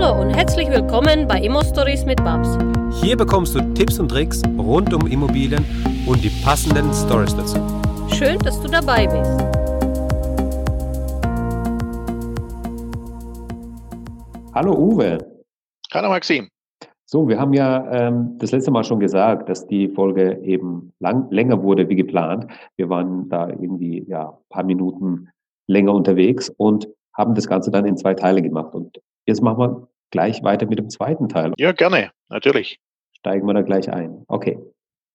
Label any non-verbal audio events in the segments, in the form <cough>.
Hallo und herzlich willkommen bei Immo Stories mit Babs. Hier bekommst du Tipps und Tricks rund um Immobilien und die passenden Stories dazu. Schön, dass du dabei bist. Hallo Uwe. Hallo Maxim. So, wir haben ja ähm, das letzte Mal schon gesagt, dass die Folge eben lang, länger wurde wie geplant. Wir waren da irgendwie ja paar Minuten länger unterwegs und haben das Ganze dann in zwei Teile gemacht. Und jetzt machen wir gleich weiter mit dem zweiten Teil. Ja, gerne, natürlich. Steigen wir da gleich ein. Okay.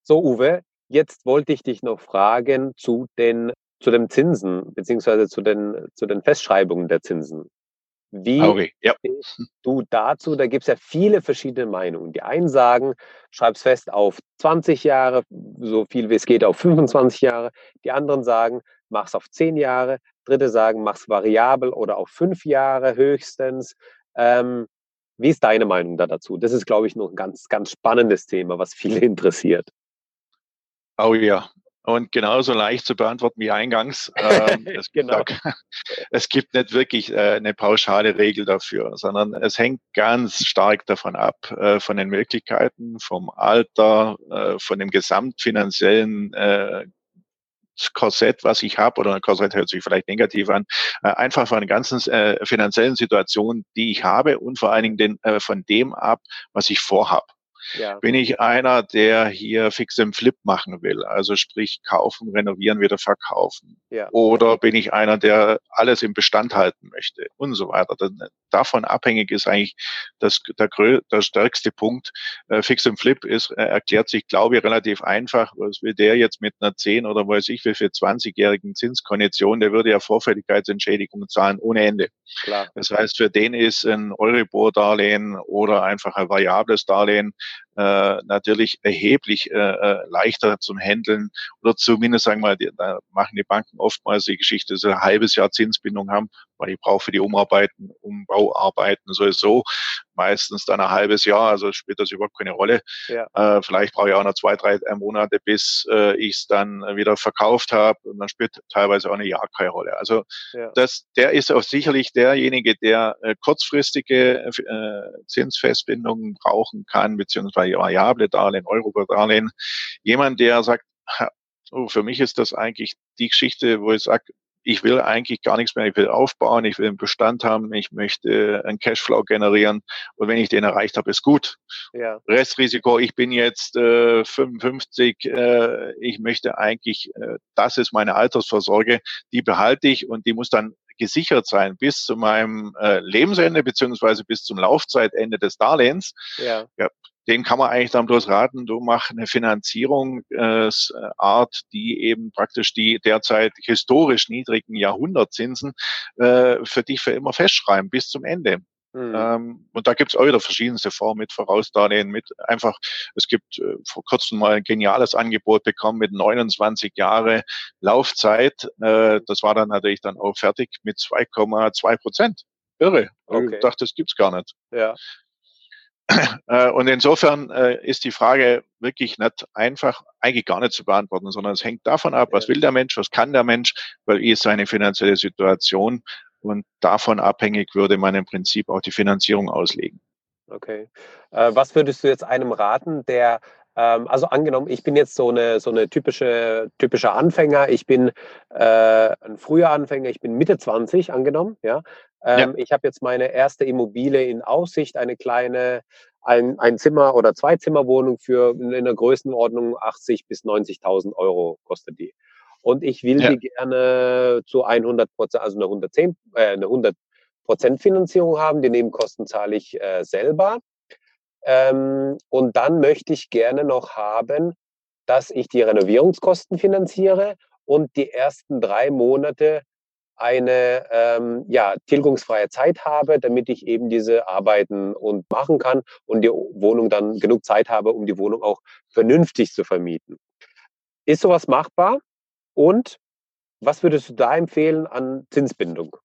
So, Uwe, jetzt wollte ich dich noch fragen zu den, zu den Zinsen, beziehungsweise zu den, zu den Festschreibungen der Zinsen. Wie okay. ja. stehst du dazu? Da gibt es ja viele verschiedene Meinungen. Die einen sagen, schreib's fest auf 20 Jahre, so viel wie es geht auf 25 Jahre. Die anderen sagen, mach's auf 10 Jahre. Dritte sagen, mach's variabel oder auf 5 Jahre höchstens. Ähm, wie ist deine Meinung da dazu? Das ist, glaube ich, noch ein ganz, ganz spannendes Thema, was viele <laughs> interessiert. Oh ja, und genauso leicht zu beantworten wie eingangs. Ähm, <laughs> es, genau. <laughs> es, gibt nicht wirklich äh, eine pauschale Regel dafür, sondern es hängt ganz stark davon ab, äh, von den Möglichkeiten, vom Alter, äh, von dem gesamtfinanziellen äh, Korsett, was ich habe, oder ein Korsett hört sich vielleicht negativ an, äh, einfach von der ganzen äh, finanziellen Situation, die ich habe und vor allen Dingen den, äh, von dem ab, was ich vorhab. Ja. Bin ich einer, der hier fix im Flip machen will, also sprich kaufen, renovieren, wieder verkaufen? Ja. Oder bin ich einer, der alles im Bestand halten möchte und so weiter? Davon abhängig ist eigentlich das, der, der stärkste Punkt. Äh, fix im Flip ist, äh, erklärt sich, glaube ich, relativ einfach. Was will der jetzt mit einer 10 oder weiß ich wie für 20-jährigen Zinskondition, der würde ja Vorfälligkeitsentschädigung zahlen ohne Ende. Klar. Das heißt, für den ist ein Euribor-Darlehen oder einfach ein variables Darlehen äh, natürlich erheblich äh, äh, leichter zum Handeln oder zumindest sagen wir da machen die Banken oftmals die Geschichte, dass sie ein halbes Jahr Zinsbindung haben, weil ich brauche für die Umarbeiten, Umbauarbeiten sowieso meistens dann ein halbes Jahr, also spielt das überhaupt keine Rolle. Ja. Äh, vielleicht brauche ich auch noch zwei, drei Monate, bis äh, ich es dann wieder verkauft habe und dann spielt teilweise auch eine Jahr keine Rolle. Also ja. das, der ist auch sicherlich derjenige, der äh, kurzfristige äh, Zinsfestbindungen brauchen kann, beziehungsweise variable Darlehen, Euro-Darlehen. Jemand, der sagt, oh, für mich ist das eigentlich die Geschichte, wo ich sage, ich will eigentlich gar nichts mehr, ich will aufbauen, ich will einen Bestand haben, ich möchte einen Cashflow generieren und wenn ich den erreicht habe, ist gut. Ja. Restrisiko, ich bin jetzt äh, 55, äh, ich möchte eigentlich, äh, das ist meine Altersvorsorge, die behalte ich und die muss dann gesichert sein bis zu meinem äh, Lebensende beziehungsweise bis zum Laufzeitende des Darlehens. Ja. ja den kann man eigentlich dann bloß raten, du mach eine Finanzierungsart, die eben praktisch die derzeit historisch niedrigen Jahrhundertzinsen äh, für dich für immer festschreiben bis zum Ende. Mhm. Ähm, und da gibt es auch wieder verschiedenste Formen mit Vorausdarlehen, mit einfach, es gibt äh, vor kurzem mal ein geniales Angebot bekommen mit 29 Jahre Laufzeit. Äh, das war dann natürlich dann auch fertig mit 2,2 Prozent. Irre. Okay. Ich dachte, das gibt's gar nicht. Ja. Äh, und insofern äh, ist die Frage wirklich nicht einfach, eigentlich gar nicht zu beantworten, sondern es hängt davon ab, was will der Mensch, was kann der Mensch, weil ist seine finanzielle Situation und davon abhängig würde man im Prinzip auch die Finanzierung auslegen. Okay. Äh, was würdest du jetzt einem raten, der also angenommen, ich bin jetzt so eine, so eine typische, typischer Anfänger. Ich bin äh, ein früher Anfänger, ich bin Mitte 20 angenommen. Ja? Ähm, ja. Ich habe jetzt meine erste Immobilie in Aussicht, eine kleine ein, ein Zimmer- oder Zwei-Zimmer-Wohnung für in der Größenordnung 80 bis 90.000 Euro kostet die. Und ich will ja. die gerne zu 100 Prozent, also eine 110, äh, eine 100 Prozent Finanzierung haben. Die Nebenkosten zahle ich äh, selber. Ähm, und dann möchte ich gerne noch haben, dass ich die Renovierungskosten finanziere und die ersten drei Monate eine ähm, ja, tilgungsfreie Zeit habe, damit ich eben diese Arbeiten und machen kann und die Wohnung dann genug Zeit habe, um die Wohnung auch vernünftig zu vermieten. Ist sowas machbar? Und was würdest du da empfehlen an Zinsbindung?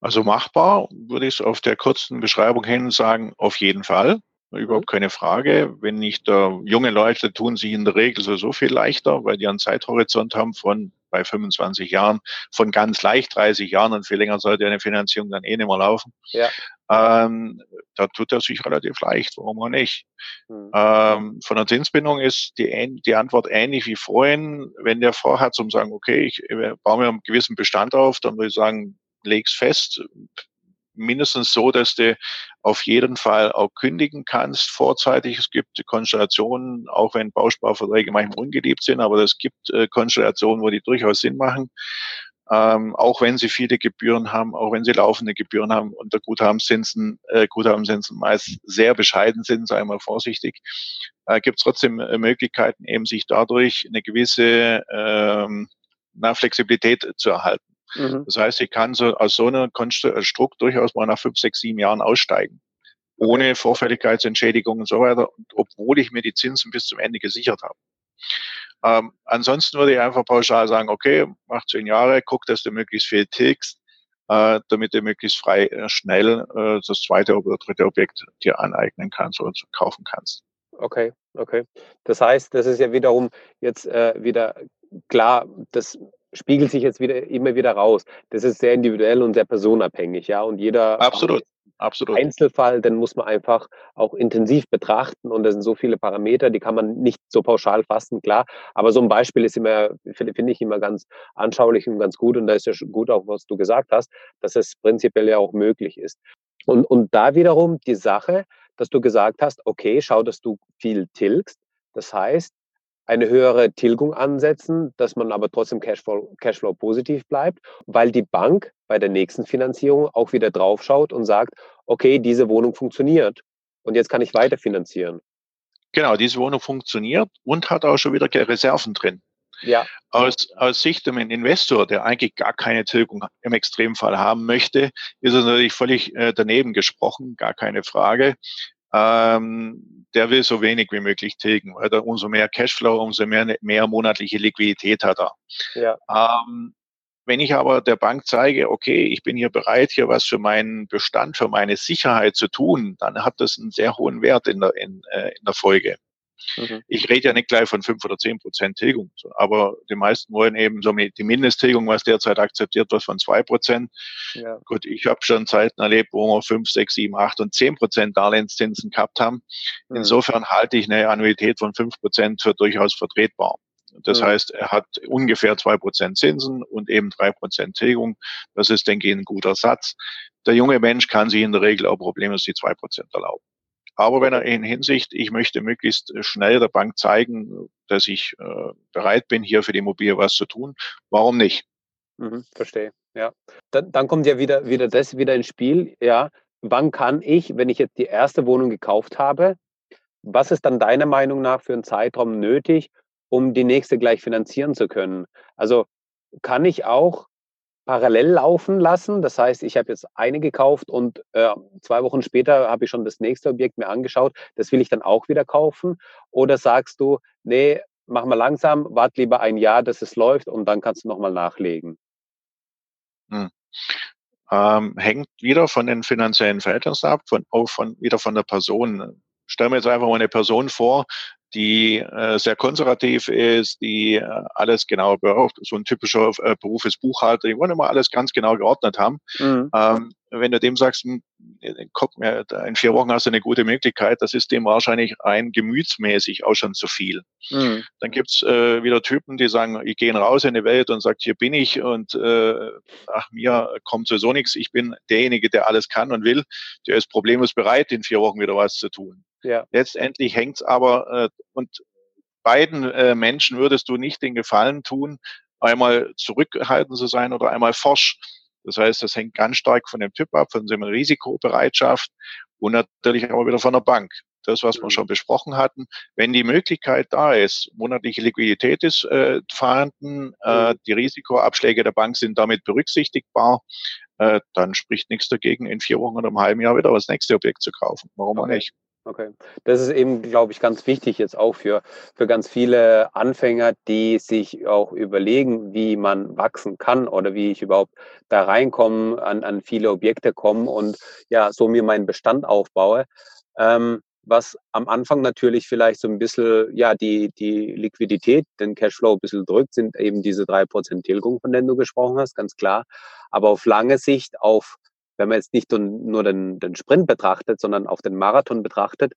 Also machbar würde ich auf der kurzen Beschreibung hin sagen, auf jeden Fall. Überhaupt keine Frage. Wenn nicht äh, junge Leute tun sich in der Regel so, so viel leichter, weil die einen Zeithorizont haben von bei 25 Jahren, von ganz leicht 30 Jahren und viel länger sollte eine Finanzierung dann eh nicht mehr laufen. Ja. ähm, da tut er sich relativ leicht, warum auch nicht. Mhm. Ähm, von der Zinsbindung ist die, die Antwort ähnlich wie vorhin. Wenn der vorhat, zum sagen, okay, ich baue mir einen gewissen Bestand auf, dann würde ich sagen, leg's fest, mindestens so, dass du auf jeden Fall auch kündigen kannst vorzeitig. Es gibt Konstellationen, auch wenn Bausparverträge manchmal ungeliebt sind, aber es gibt äh, Konstellationen, wo die durchaus Sinn machen. Ähm, auch wenn sie viele Gebühren haben, auch wenn sie laufende Gebühren haben und der Guthabenzinsen, äh, Guthabenzinsen meist sehr bescheiden sind, sei mal vorsichtig, äh, gibt es trotzdem äh, Möglichkeiten, eben sich dadurch eine gewisse ähm, na, Flexibilität zu erhalten. Mhm. Das heißt, ich kann so aus so einer Konstrukt durchaus mal nach fünf, sechs, sieben Jahren aussteigen. Ohne Vorfälligkeitsentschädigung und so weiter, obwohl ich mir die Zinsen bis zum Ende gesichert habe. Ähm, ansonsten würde ich einfach pauschal sagen, okay, mach zehn Jahre, guck, dass du möglichst viel tilgst, äh, damit du möglichst frei äh, schnell äh, das zweite oder dritte Objekt dir aneignen kannst oder kaufen kannst. Okay, okay. Das heißt, das ist ja wiederum jetzt äh, wieder klar, das spiegelt sich jetzt wieder immer wieder raus. Das ist sehr individuell und sehr personabhängig, ja. Und jeder absolut, absolut. Einzelfall, den muss man einfach auch intensiv betrachten. Und da sind so viele Parameter, die kann man nicht so pauschal fassen, klar. Aber so ein Beispiel ist immer, finde ich immer ganz anschaulich und ganz gut. Und da ist ja gut auch, was du gesagt hast, dass es prinzipiell ja auch möglich ist. Und, und da wiederum die Sache, dass du gesagt hast, okay, schau, dass du viel tilgst. Das heißt, eine höhere Tilgung ansetzen, dass man aber trotzdem Cashflow, Cashflow positiv bleibt, weil die Bank bei der nächsten Finanzierung auch wieder draufschaut und sagt, okay, diese Wohnung funktioniert und jetzt kann ich weiter finanzieren. Genau, diese Wohnung funktioniert und hat auch schon wieder Reserven drin. Ja. Aus, aus Sicht einem Investor, der eigentlich gar keine Tilgung im Extremfall haben möchte, ist es natürlich völlig äh, daneben gesprochen, gar keine Frage ähm, der will so wenig wie möglich tilgen, weil er umso mehr Cashflow, umso mehr, mehr monatliche Liquidität hat er. Ja. Ähm, wenn ich aber der Bank zeige, okay, ich bin hier bereit, hier was für meinen Bestand, für meine Sicherheit zu tun, dann hat das einen sehr hohen Wert in der, in, äh, in der Folge. Mhm. Ich rede ja nicht gleich von fünf oder zehn Prozent Tilgung, aber die meisten wollen eben so die Mindesttilgung, was derzeit akzeptiert wird, von zwei Prozent. Ja. Gut, ich habe schon Zeiten erlebt, wo wir fünf, sechs, sieben, acht und zehn Prozent Darlehenszinsen gehabt haben. Mhm. Insofern halte ich eine Annuität von fünf Prozent für durchaus vertretbar. Das mhm. heißt, er hat ungefähr zwei Prozent Zinsen und eben drei Prozent Tilgung. Das ist, denke ich, ein guter Satz. Der junge Mensch kann sich in der Regel auch problemlos die zwei Prozent erlauben. Aber wenn er in Hinsicht, ich möchte möglichst schnell der Bank zeigen, dass ich äh, bereit bin, hier für die Immobilie was zu tun, warum nicht? Mhm, verstehe, ja. Dann, dann kommt ja wieder, wieder das wieder ins Spiel, ja. Wann kann ich, wenn ich jetzt die erste Wohnung gekauft habe, was ist dann deiner Meinung nach für einen Zeitraum nötig, um die nächste gleich finanzieren zu können? Also kann ich auch parallel laufen lassen. Das heißt, ich habe jetzt eine gekauft und äh, zwei Wochen später habe ich schon das nächste Objekt mir angeschaut. Das will ich dann auch wieder kaufen. Oder sagst du, nee, mach mal langsam, wart lieber ein Jahr, dass es läuft und dann kannst du nochmal nachlegen. Hm. Ähm, hängt wieder von den finanziellen Verhältnissen ab, von, auch von, wieder von der Person. Stell mir jetzt einfach mal eine Person vor, die äh, sehr konservativ ist, die äh, alles genau braucht. So ein typischer äh, Beruf ist Buchhalter, die wollen immer alles ganz genau geordnet haben. Mhm. Ähm, wenn du dem sagst, hm, guck mir, in vier Wochen hast du eine gute Möglichkeit, das ist dem wahrscheinlich rein gemütsmäßig auch schon zu viel. Mhm. Dann gibt's äh, wieder Typen, die sagen, ich gehe raus in die Welt und sagt, hier bin ich und äh, ach, mir kommt sowieso nichts, ich bin derjenige, der alles kann und will, der ist problemlos bereit, in vier Wochen wieder was zu tun. Ja. Letztendlich hängt's aber äh, und beiden äh, Menschen würdest du nicht den Gefallen tun, einmal zurückhaltend zu sein oder einmal forsch. Das heißt, das hängt ganz stark von dem Typ ab, von seiner Risikobereitschaft und natürlich auch wieder von der Bank. Das, was wir mhm. schon besprochen hatten. Wenn die Möglichkeit da ist, monatliche Liquidität ist äh, vorhanden, äh, mhm. die Risikoabschläge der Bank sind damit berücksichtigbar, äh, dann spricht nichts dagegen, in vier Wochen oder einem halben Jahr wieder das nächste Objekt zu kaufen. Warum auch nicht? Okay. Das ist eben, glaube ich, ganz wichtig jetzt auch für, für ganz viele Anfänger, die sich auch überlegen, wie man wachsen kann oder wie ich überhaupt da reinkomme, an, an viele Objekte komme und ja, so mir meinen Bestand aufbaue. Ähm, was am Anfang natürlich vielleicht so ein bisschen, ja, die, die Liquidität, den Cashflow ein bisschen drückt, sind eben diese drei Prozent Tilgung, von denen du gesprochen hast, ganz klar. Aber auf lange Sicht, auf wenn man jetzt nicht nur den, den Sprint betrachtet, sondern auch den Marathon betrachtet,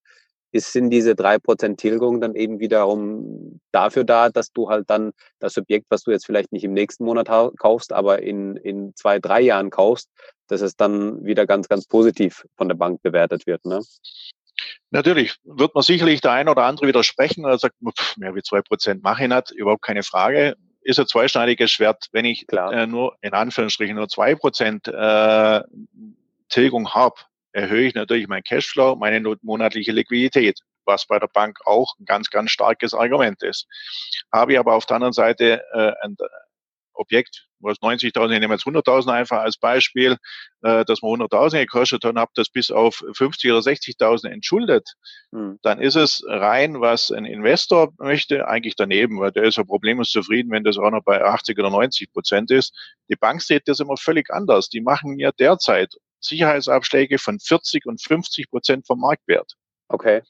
ist, sind diese drei Prozent Tilgung dann eben wiederum dafür da, dass du halt dann das Objekt, was du jetzt vielleicht nicht im nächsten Monat kaufst, aber in, in zwei, drei Jahren kaufst, dass es dann wieder ganz, ganz positiv von der Bank bewertet wird. Ne? Natürlich wird man sicherlich der ein oder andere widersprechen oder sagt, mehr wie zwei Prozent mache ich nicht, überhaupt keine Frage. Ist ein zweischneidiges Schwert, wenn ich äh, nur in Anführungsstrichen nur zwei Prozent äh, Tilgung habe, erhöhe ich natürlich meinen Cashflow, meine monatliche Liquidität, was bei der Bank auch ein ganz, ganz starkes Argument ist. Habe ich aber auf der anderen Seite äh, ein Objekt, was 90.000, ich nehme jetzt 100.000 einfach als Beispiel, äh, dass man 100.000 gekostet hat und habe das bis auf 50 oder 60.000 entschuldet, hm. dann ist es rein, was ein Investor möchte, eigentlich daneben, weil der ist ja problemlos zufrieden, wenn das auch noch bei 80 oder 90 Prozent ist. Die Bank sieht das immer völlig anders. Die machen ja derzeit Sicherheitsabschläge von 40 und 50 Prozent vom Marktwert. Okay.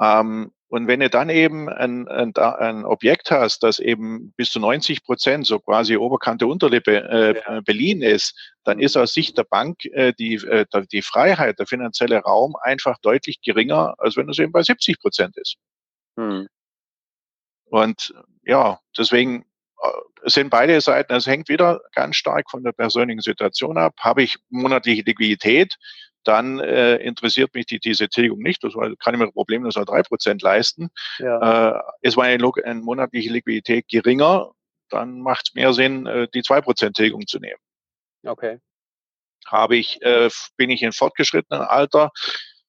Ähm, und wenn du dann eben ein, ein, ein, Objekt hast, das eben bis zu 90 Prozent, so quasi Oberkante Unterlippe äh, ja. beliehen ist, dann ist aus Sicht der Bank äh, die, äh, die Freiheit, der finanzielle Raum einfach deutlich geringer, als wenn es eben bei 70 Prozent ist. Hm. Und ja, deswegen es sind beide Seiten, es hängt wieder ganz stark von der persönlichen Situation ab. Habe ich monatliche Liquidität, dann äh, interessiert mich die, diese Tilgung nicht. Das kann ich mir problemlos noch drei Prozent leisten. Ja. Äh, ist meine eine monatliche Liquidität geringer, dann macht es mehr Sinn, äh, die zwei Prozent Tilgung zu nehmen. Okay. Habe ich, äh, bin ich in fortgeschrittenem Alter,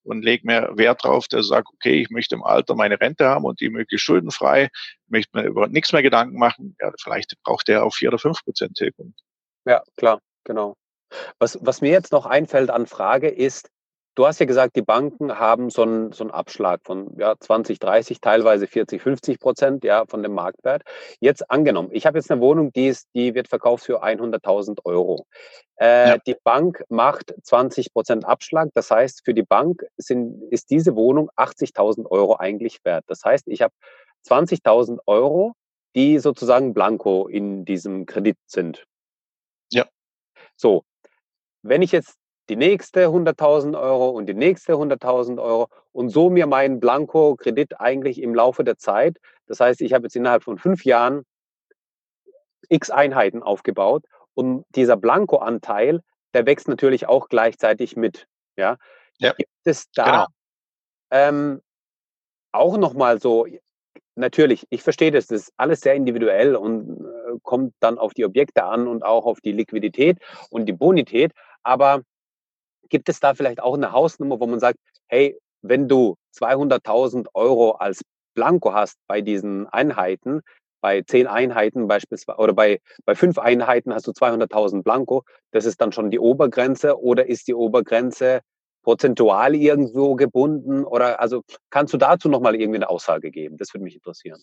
und lege mir Wert drauf, dass ich sage, okay, ich möchte im Alter meine Rente haben und die möglichst schuldenfrei, möchte mir über nichts mehr Gedanken machen, ja, vielleicht braucht der auch vier oder fünf Prozent Tilgung. Ja, klar, genau. Was, was mir jetzt noch einfällt an Frage ist, Du hast ja gesagt, die Banken haben so einen, so einen Abschlag von ja, 20, 30, teilweise 40, 50 Prozent ja, von dem Marktwert. Jetzt angenommen, ich habe jetzt eine Wohnung, die, ist, die wird verkauft für 100.000 Euro. Äh, ja. Die Bank macht 20 Prozent Abschlag. Das heißt, für die Bank sind, ist diese Wohnung 80.000 Euro eigentlich wert. Das heißt, ich habe 20.000 Euro, die sozusagen blanko in diesem Kredit sind. Ja. So, wenn ich jetzt die nächste 100.000 Euro und die nächste 100.000 Euro und so mir meinen Blanko-Kredit eigentlich im Laufe der Zeit. Das heißt, ich habe jetzt innerhalb von fünf Jahren x Einheiten aufgebaut und dieser Blanko-Anteil, der wächst natürlich auch gleichzeitig mit. Ja, ja. gibt es da genau. ähm, auch nochmal so, natürlich, ich verstehe das, das ist alles sehr individuell und äh, kommt dann auf die Objekte an und auch auf die Liquidität und die Bonität, aber Gibt es da vielleicht auch eine Hausnummer, wo man sagt, hey, wenn du 200.000 Euro als Blanko hast bei diesen Einheiten, bei zehn Einheiten beispielsweise oder bei, bei fünf Einheiten hast du 200.000 Blanko, das ist dann schon die Obergrenze oder ist die Obergrenze prozentual irgendwo gebunden oder also kannst du dazu nochmal irgendwie eine Aussage geben? Das würde mich interessieren.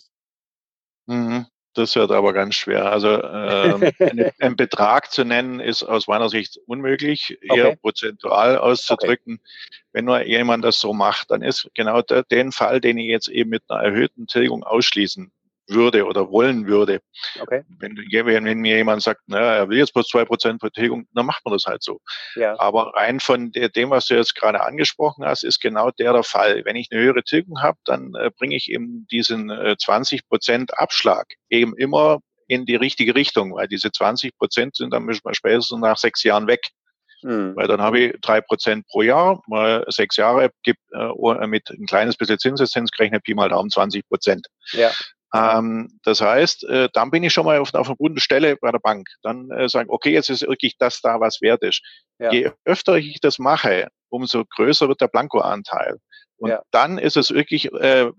Mhm. Das wird aber ganz schwer. Also ähm, <laughs> einen Betrag zu nennen, ist aus meiner Sicht unmöglich, okay. eher prozentual auszudrücken. Okay. Wenn nur jemand das so macht, dann ist genau der, den Fall, den ich jetzt eben mit einer erhöhten Tilgung ausschließen würde oder wollen würde. Okay. Wenn, wenn mir jemand sagt, naja, er will jetzt bloß zwei Prozent Vertilgung, dann macht man das halt so. Ja. Aber rein von dem, was du jetzt gerade angesprochen hast, ist genau der der Fall. Wenn ich eine höhere Tilgung habe, dann äh, bringe ich eben diesen äh, 20 Prozent Abschlag eben immer in die richtige Richtung, weil diese 20 Prozent sind dann spätestens nach sechs Jahren weg. Mhm. Weil dann habe ich drei Prozent pro Jahr, mal sechs Jahre, gibt äh, mit ein kleines bisschen Zinseszenz gerechnet, Pi mal Daumen 20 Prozent. Ja. Ähm, das heißt, äh, dann bin ich schon mal auf, auf einer guten Stelle bei der Bank. Dann äh, sagen, okay, jetzt ist wirklich das da, was wert ist. Ja. Je öfter ich das mache, umso größer wird der Blankoanteil. Und ja. dann ist es wirklich äh,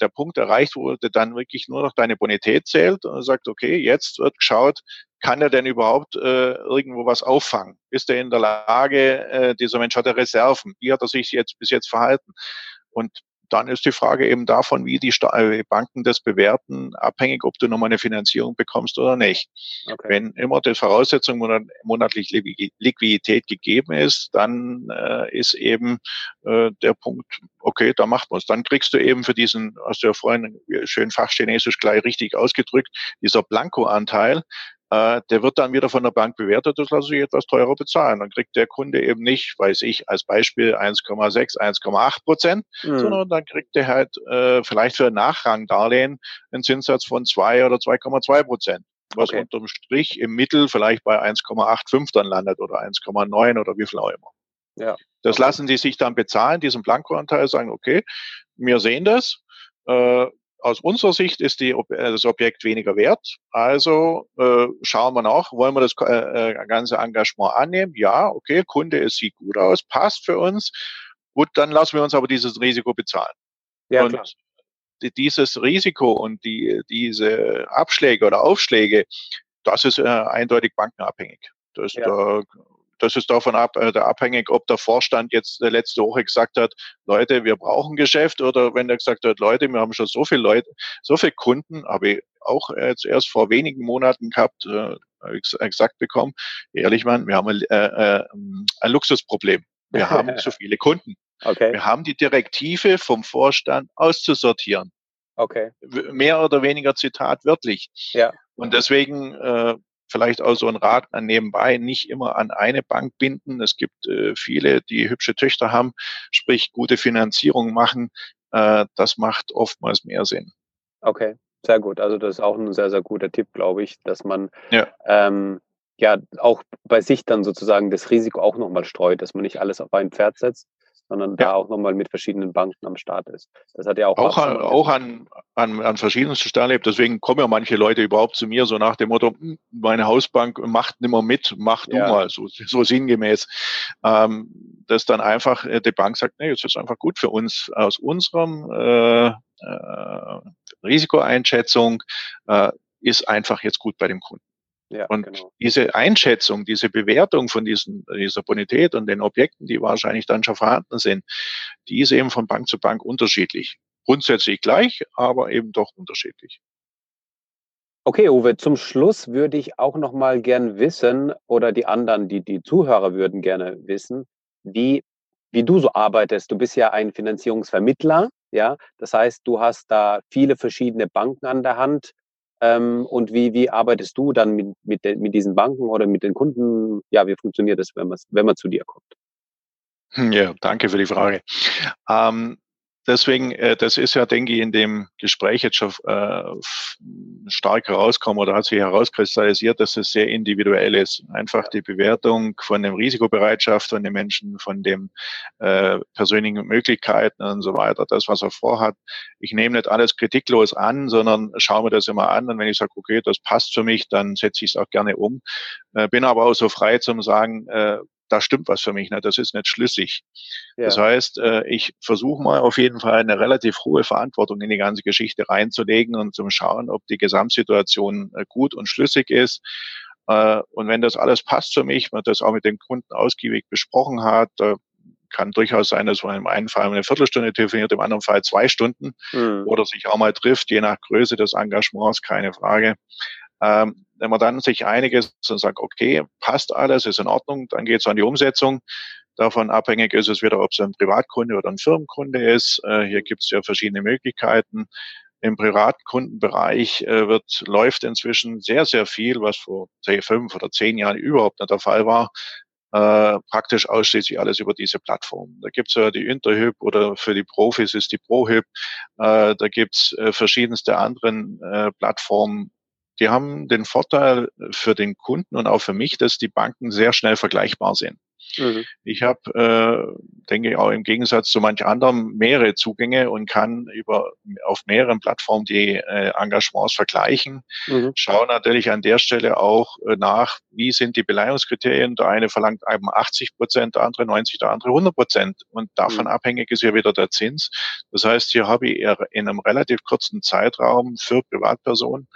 der Punkt erreicht, wo dann wirklich nur noch deine Bonität zählt und sagt, okay, jetzt wird geschaut, kann er denn überhaupt äh, irgendwo was auffangen? Ist er in der Lage, äh, dieser Mensch hat er Reserven? Wie hat er sich jetzt bis jetzt verhalten? Und dann ist die Frage eben davon, wie die äh, Banken das bewerten, abhängig, ob du nochmal eine Finanzierung bekommst oder nicht. Okay. Wenn immer die Voraussetzung monatlich Liquidität gegeben ist, dann äh, ist eben äh, der Punkt, okay, da macht man es. Dann kriegst du eben für diesen, hast du ja vorhin schön fachchinesisch gleich richtig ausgedrückt, dieser Blanko-Anteil, äh, der wird dann wieder von der Bank bewertet, das lasse ich etwas teurer bezahlen. Dann kriegt der Kunde eben nicht, weiß ich, als Beispiel 1,6, 1,8 Prozent, mhm. sondern dann kriegt er halt äh, vielleicht für ein Nachrangdarlehen einen Zinssatz von 2 oder 2,2 Prozent. Was okay. unterm Strich im Mittel vielleicht bei 1,85 dann landet oder 1,9 oder wie viel auch immer. Ja. Das okay. lassen die sich dann bezahlen, diesen Blankoanteil, sagen, okay, wir sehen das. Äh, aus unserer Sicht ist die, äh, das Objekt weniger wert. Also äh, schauen wir nach, wollen wir das äh, äh, ganze Engagement annehmen? Ja, okay, Kunde, es sieht gut aus, passt für uns. Gut, dann lassen wir uns aber dieses Risiko bezahlen. Ja, und klar. dieses Risiko und die, diese Abschläge oder Aufschläge, das ist äh, eindeutig bankenabhängig. Das, ja. da das ist davon ab, äh, abhängig, ob der Vorstand jetzt äh, letzte Woche gesagt hat, Leute, wir brauchen Geschäft oder wenn er gesagt hat, Leute, wir haben schon so viele Leute, so viele Kunden, habe ich auch jetzt erst vor wenigen Monaten gehabt, äh, gesagt bekommen, ehrlich Mann, wir haben ein, äh, äh ein Luxusproblem. Wir <laughs> haben zu viele Kunden. Okay. Wir haben die Direktive vom Vorstand auszusortieren. Okay. Mehr oder weniger Zitat wörtlich. Ja. Und deswegen äh, vielleicht auch so ein Rat an nebenbei, nicht immer an eine Bank binden. Es gibt äh, viele, die hübsche Töchter haben, sprich gute Finanzierung machen. Äh, das macht oftmals mehr Sinn. Okay, sehr gut. Also das ist auch ein sehr, sehr guter Tipp, glaube ich, dass man ja. Ähm, ja auch bei sich dann sozusagen das Risiko auch nochmal streut, dass man nicht alles auf ein Pferd setzt, sondern ja. da auch nochmal mit verschiedenen Banken am Start ist. Das hat ja auch, auch, an, auch an, an, an verschiedensten Stellen. Deswegen kommen ja manche Leute überhaupt zu mir so nach dem Motto, hm, meine Hausbank macht nimmer mit, mach du ja. mal, so, so sinngemäß. Ähm, dass dann einfach äh, die Bank sagt, nee, es ist einfach gut für uns aus unserem äh, äh, Risikoeinschätzung äh, ist einfach jetzt gut bei dem Kunden. Ja, und genau. diese Einschätzung, diese Bewertung von diesen, dieser Bonität und den Objekten, die wahrscheinlich dann schon vorhanden sind, die ist eben von Bank zu Bank unterschiedlich. Grundsätzlich gleich, aber eben doch unterschiedlich. Okay, Uwe, zum Schluss würde ich auch noch mal gern wissen, oder die anderen, die, die Zuhörer würden gerne wissen, wie, wie du so arbeitest. Du bist ja ein Finanzierungsvermittler, ja. Das heißt, du hast da viele verschiedene Banken an der Hand ähm, und wie, wie arbeitest du dann mit, mit, de, mit diesen Banken oder mit den Kunden? Ja, wie funktioniert das, wenn man, wenn man zu dir kommt? Hm, ja, danke für die Frage. Ähm, deswegen, äh, das ist ja, denke ich, in dem Gespräch jetzt schon äh, stark herauskommen oder hat sich herauskristallisiert, dass es sehr individuell ist. Einfach die Bewertung von der Risikobereitschaft von den Menschen, von den äh, persönlichen Möglichkeiten und so weiter, das, was er vorhat. Ich nehme nicht alles kritiklos an, sondern schaue mir das immer an und wenn ich sage, okay, das passt für mich, dann setze ich es auch gerne um. Äh, bin aber auch so frei zum sagen, äh, da stimmt was für mich nicht, das ist nicht schlüssig. Ja. Das heißt, äh, ich versuche mal auf jeden Fall eine relativ hohe Verantwortung in die ganze Geschichte reinzulegen und zum Schauen, ob die Gesamtsituation äh, gut und schlüssig ist. Äh, und wenn das alles passt für mich, man das auch mit dem Kunden ausgiebig besprochen hat, kann durchaus sein, dass man im einen Fall eine Viertelstunde telefoniert, im anderen Fall zwei Stunden mhm. oder sich auch mal trifft, je nach Größe des Engagements, keine Frage. Ähm, wenn man dann sich einig ist und sagt, okay, passt alles, ist in Ordnung, dann geht es an die Umsetzung. Davon abhängig ist es wieder, ob es ein Privatkunde oder ein Firmenkunde ist. Äh, hier gibt es ja verschiedene Möglichkeiten. Im Privatkundenbereich äh, wird, läuft inzwischen sehr, sehr viel, was vor fünf oder zehn Jahren überhaupt nicht der Fall war. Äh, praktisch ausschließlich alles über diese Plattform. Da gibt's ja die Interhyp oder für die Profis ist die ProHyp. Äh, da gibt's äh, verschiedenste anderen äh, Plattformen, die haben den Vorteil für den Kunden und auch für mich, dass die Banken sehr schnell vergleichbar sind. Mhm. Ich habe, äh, denke ich, auch im Gegensatz zu manch anderem mehrere Zugänge und kann über auf mehreren Plattformen die äh, Engagements vergleichen. Mhm. Schaue natürlich an der Stelle auch äh, nach, wie sind die Beleihungskriterien. Der eine verlangt eben 80 Prozent, der andere 90, der andere 100 Prozent. Und davon mhm. abhängig ist ja wieder der Zins. Das heißt, hier habe ich in einem relativ kurzen Zeitraum für Privatpersonen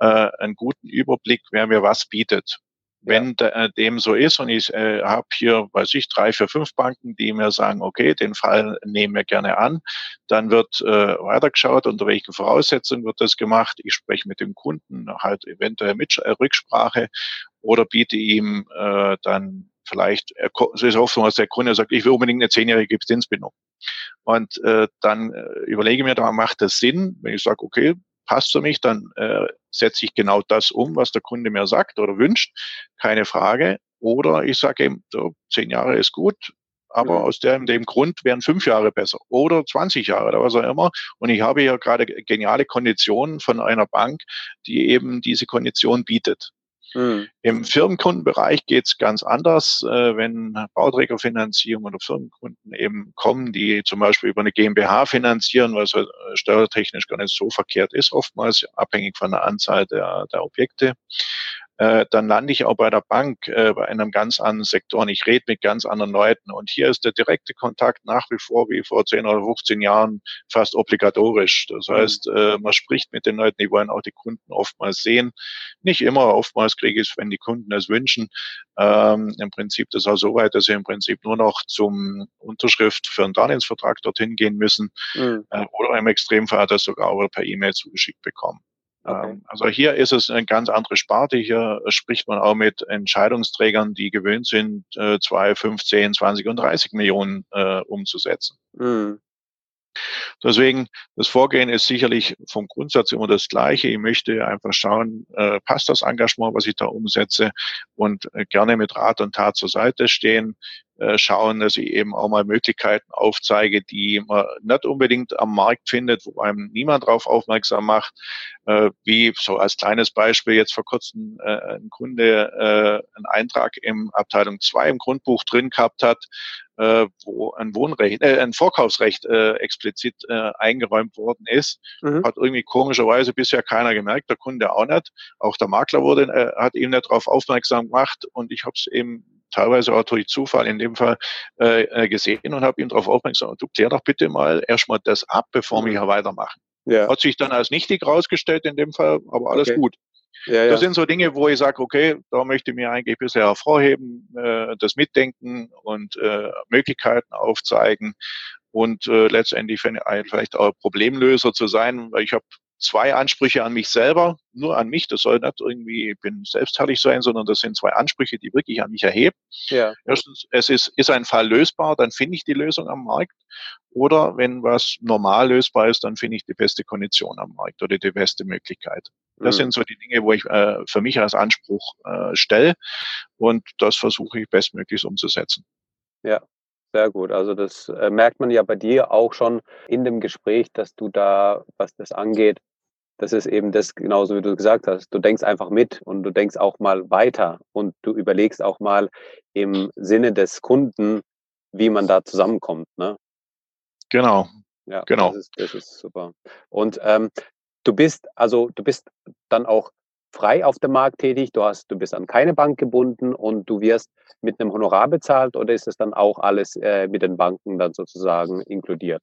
äh, einen guten Überblick, wer mir was bietet. Wenn ja. Äh, dem so ist und ich äh, habe hier, weiß ich, drei, vier, fünf Banken, die mir sagen, okay, den Fall nehmen wir gerne an, dann wird äh, weitergeschaut, unter welchen Voraussetzungen wird das gemacht. Ich spreche mit dem Kunden halt eventuell mit äh, Rücksprache oder biete ihm äh, dann vielleicht, es ist oft so, dass der Kunde sagt, ich will unbedingt eine zehnjährige Zinsbindung. Und äh, dann äh, überlege mir da, macht das Sinn, wenn ich sage, okay, passt für mich, dann äh, setze ich genau das um, was der Kunde mir sagt oder wünscht, keine Frage. Oder ich sage eben, so, zehn Jahre ist gut, aber mhm. aus dem, dem Grund wären fünf Jahre besser oder 20 Jahre oder was auch immer. Und ich habe ja gerade geniale Konditionen von einer Bank, die eben diese Kondition bietet. Mhm. Im Firmenkundenbereich geht es ganz anders, äh, wenn Bauträgerfinanzierung oder Firmenkunden eben kommen, die zum Beispiel über eine GmbH finanzieren, was äh, steuertechnisch gar nicht so verkehrt ist, oftmals abhängig von der Anzahl der, der Objekte äh, dann lande ich auch bei der Bank äh, bei einem ganz anderen Sektor und ich rede mit ganz anderen Leuten. Und hier ist der direkte Kontakt nach wie vor wie vor 10 oder 15 Jahren fast obligatorisch. Das mhm. heißt, äh, man spricht mit den Leuten, die wollen auch die Kunden oftmals sehen. Nicht immer, oftmals kriege ich es, wenn die Kunden es wünschen. Ähm, Im Prinzip das auch so weit, dass sie im Prinzip nur noch zum Unterschrift für einen Darlehensvertrag dorthin gehen müssen mhm. äh, oder im Extremfall das sogar auch per E-Mail zugeschickt bekommen. Okay. Ähm, also hier ist es eine ganz andere Sparte. Hier spricht man auch mit Entscheidungsträgern, die gewöhnt sind, äh, zwei, fünf, zehn, zwanzig und 30 Millionen äh, umzusetzen. Mhm. Deswegen, das Vorgehen ist sicherlich vom Grundsatz immer das gleiche. Ich möchte einfach schauen, äh, passt das Engagement, was ich da umsetze und äh, gerne mit Rat und Tat zur Seite stehen. Äh, schauen, dass ich eben auch mal Möglichkeiten aufzeige, die man nicht unbedingt am Markt findet, wo einem niemand darauf aufmerksam macht. Äh, wie so als kleines Beispiel jetzt vor kurzem äh, ein Kunde einen Eintrag im Abteilung 2 im Grundbuch drin gehabt hat, wo ein Wohnrecht, äh, ein Vorkaufsrecht äh, explizit äh, eingeräumt worden ist. Mhm. Hat irgendwie komischerweise bisher keiner gemerkt, der Kunde auch nicht. Auch der Makler wurde, äh, hat ihm nicht darauf aufmerksam gemacht und ich habe es eben teilweise auch durch Zufall in dem Fall äh, äh gesehen und habe ihn darauf aufmerksam du klär doch bitte mal erstmal das ab, bevor wir mhm. hier weitermachen. Ja. Hat sich dann als nichtig rausgestellt in dem Fall, aber alles okay. gut. Ja, ja. Das sind so Dinge, wo ich sage, okay, da möchte ich mir eigentlich bisher hervorheben, äh, das Mitdenken und äh, Möglichkeiten aufzeigen und äh, letztendlich vielleicht auch Problemlöser zu sein, weil ich habe zwei Ansprüche an mich selber, nur an mich. Das soll nicht irgendwie, ich bin selbstherrlich sein, sondern das sind zwei Ansprüche, die wirklich an mich erheben. Ja. Erstens, es ist, ist ein Fall lösbar, dann finde ich die Lösung am Markt. Oder wenn was normal lösbar ist, dann finde ich die beste Kondition am Markt oder die beste Möglichkeit. Das mhm. sind so die Dinge, wo ich äh, für mich als Anspruch äh, stelle. Und das versuche ich bestmöglichst umzusetzen. Ja, sehr gut. Also das äh, merkt man ja bei dir auch schon in dem Gespräch, dass du da, was das angeht, das ist eben das, genauso wie du gesagt hast. Du denkst einfach mit und du denkst auch mal weiter und du überlegst auch mal im Sinne des Kunden, wie man da zusammenkommt. Ne? Genau. Ja, genau. Das ist, das ist super. Und ähm, du bist, also du bist dann auch frei auf dem Markt tätig, du hast, du bist an keine Bank gebunden und du wirst mit einem Honorar bezahlt oder ist es dann auch alles äh, mit den Banken dann sozusagen inkludiert?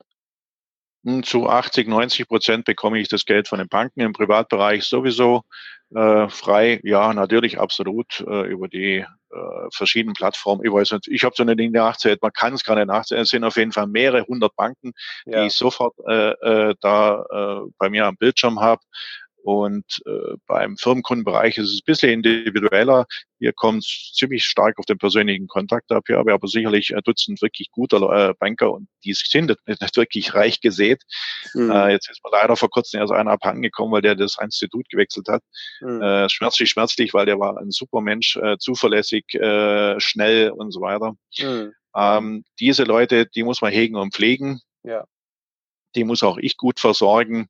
Zu 80, 90 Prozent bekomme ich das Geld von den Banken im Privatbereich sowieso äh, frei. Ja, natürlich absolut äh, über die äh, verschiedenen Plattformen. Ich weiß nicht, ich habe so eine Dinge nachzählt, man kann es gar nicht nachzählen. Es sind auf jeden Fall mehrere hundert Banken, ja. die ich sofort äh, äh, da äh, bei mir am Bildschirm habe. Und äh, beim Firmenkundenbereich ist es ein bisschen individueller. Hier kommt es ziemlich stark auf den persönlichen Kontakt ab. Hier habe aber sicherlich ein Dutzend wirklich guter äh, Banker und die sind nicht wirklich reich gesät. Mhm. Äh, jetzt ist mir leider vor kurzem erst einer abhandengekommen, weil der das Institut gewechselt hat. Mhm. Äh, schmerzlich, schmerzlich, weil der war ein super Mensch, äh, zuverlässig, äh, schnell und so weiter. Mhm. Ähm, diese Leute, die muss man hegen und pflegen. Ja. Die muss auch ich gut versorgen.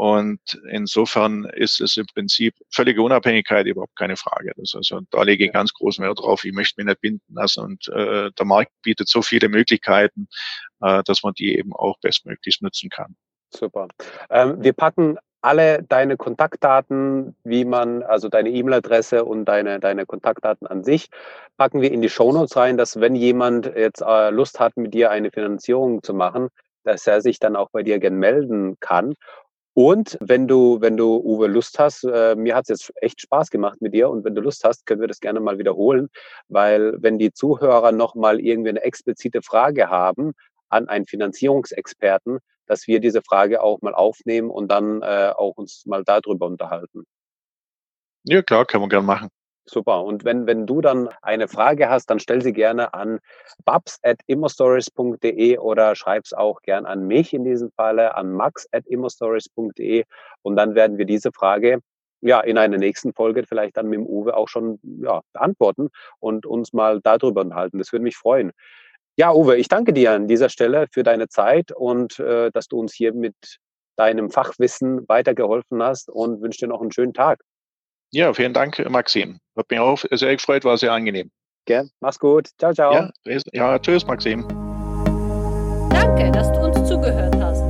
Und insofern ist es im Prinzip völlige Unabhängigkeit überhaupt keine Frage. Das also, da lege ich ganz großen Wert drauf. Ich möchte mich nicht binden lassen. Und äh, der Markt bietet so viele Möglichkeiten, äh, dass man die eben auch bestmöglichst nutzen kann. Super. Ähm, wir packen alle deine Kontaktdaten, wie man, also deine E-Mail-Adresse und deine, deine Kontaktdaten an sich, packen wir in die Shownotes rein, dass wenn jemand jetzt äh, Lust hat, mit dir eine Finanzierung zu machen, dass er sich dann auch bei dir gern melden kann. Und wenn du, wenn du, Uwe, Lust hast, äh, mir hat es jetzt echt Spaß gemacht mit dir und wenn du Lust hast, können wir das gerne mal wiederholen, weil wenn die Zuhörer nochmal irgendwie eine explizite Frage haben an einen Finanzierungsexperten, dass wir diese Frage auch mal aufnehmen und dann äh, auch uns mal darüber unterhalten. Ja, klar, können wir gerne machen. Super. Und wenn, wenn du dann eine Frage hast, dann stell sie gerne an babs.immostories.de oder schreib es auch gern an mich in diesem Falle, an max.immostories.de und dann werden wir diese Frage ja, in einer nächsten Folge vielleicht dann mit dem Uwe auch schon ja, beantworten und uns mal darüber unterhalten. Das würde mich freuen. Ja, Uwe, ich danke dir an dieser Stelle für deine Zeit und äh, dass du uns hier mit deinem Fachwissen weitergeholfen hast und wünsche dir noch einen schönen Tag. Ja, vielen Dank, Maxim. Hat mich auch sehr gefreut, war sehr angenehm. Gern. Mach's gut. Ciao, ciao. Ja, ja, tschüss, Maxim. Danke, dass du uns zugehört hast.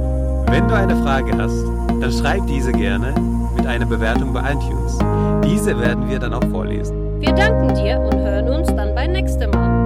Wenn du eine Frage hast, dann schreib diese gerne mit einer Bewertung bei iTunes. Diese werden wir dann auch vorlesen. Wir danken dir und hören uns dann beim nächsten Mal.